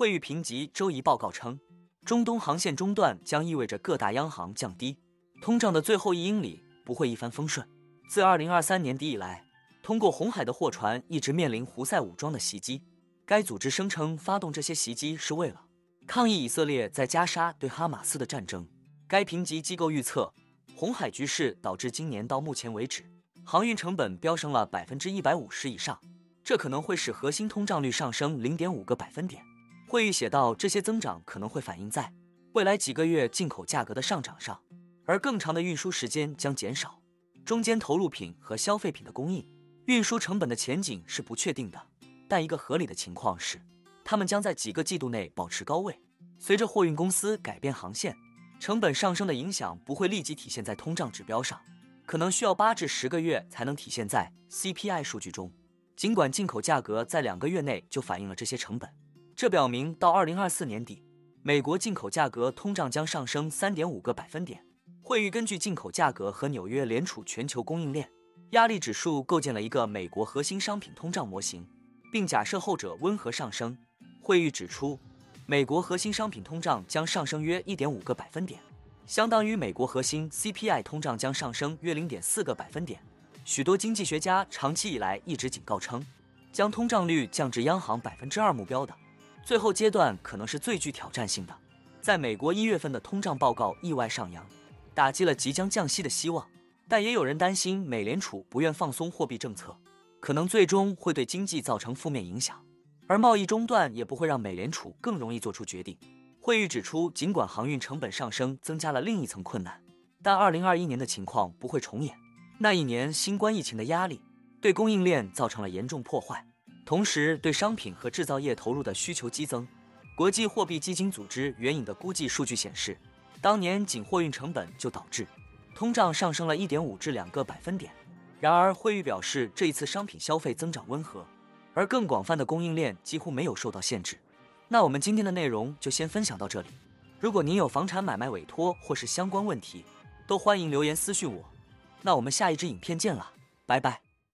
惠誉评级周一报告称，中东航线中断将意味着各大央行降低通胀的最后一英里不会一帆风顺。自2023年底以来，通过红海的货船一直面临胡塞武装的袭击。该组织声称发动这些袭击是为了抗议以色列在加沙对哈马斯的战争。该评级机构预测，红海局势导致今年到目前为止，航运成本飙升了百分之一百五十以上，这可能会使核心通胀率上升零点五个百分点。会议写道，这些增长可能会反映在未来几个月进口价格的上涨上，而更长的运输时间将减少中间投入品和消费品的供应。运输成本的前景是不确定的，但一个合理的情况是，它们将在几个季度内保持高位。随着货运公司改变航线。成本上升的影响不会立即体现在通胀指标上，可能需要八至十个月才能体现在 CPI 数据中。尽管进口价格在两个月内就反映了这些成本，这表明到二零二四年底，美国进口价格通胀将上升三点五个百分点。惠誉根据进口价格和纽约联储全球供应链压力指数构建了一个美国核心商品通胀模型，并假设后者温和上升。惠誉指出。美国核心商品通胀将上升约一点五个百分点，相当于美国核心 CPI 通胀将上升约零点四个百分点。许多经济学家长期以来一直警告称，将通胀率降至央行百分之二目标的最后阶段可能是最具挑战性的。在美国一月份的通胀报告意外上扬，打击了即将降息的希望，但也有人担心美联储不愿放松货币政策，可能最终会对经济造成负面影响。而贸易中断也不会让美联储更容易做出决定。会议指出，尽管航运成本上升增加了另一层困难，但2021年的情况不会重演。那一年，新冠疫情的压力对供应链造成了严重破坏，同时对商品和制造业投入的需求激增。国际货币基金组织援引的估计数据显示，当年仅货运成本就导致通胀上升了一点五至两个百分点。然而，惠誉表示，这一次商品消费增长温和。而更广泛的供应链几乎没有受到限制。那我们今天的内容就先分享到这里。如果您有房产买卖委托或是相关问题，都欢迎留言私讯我。那我们下一支影片见了，拜拜。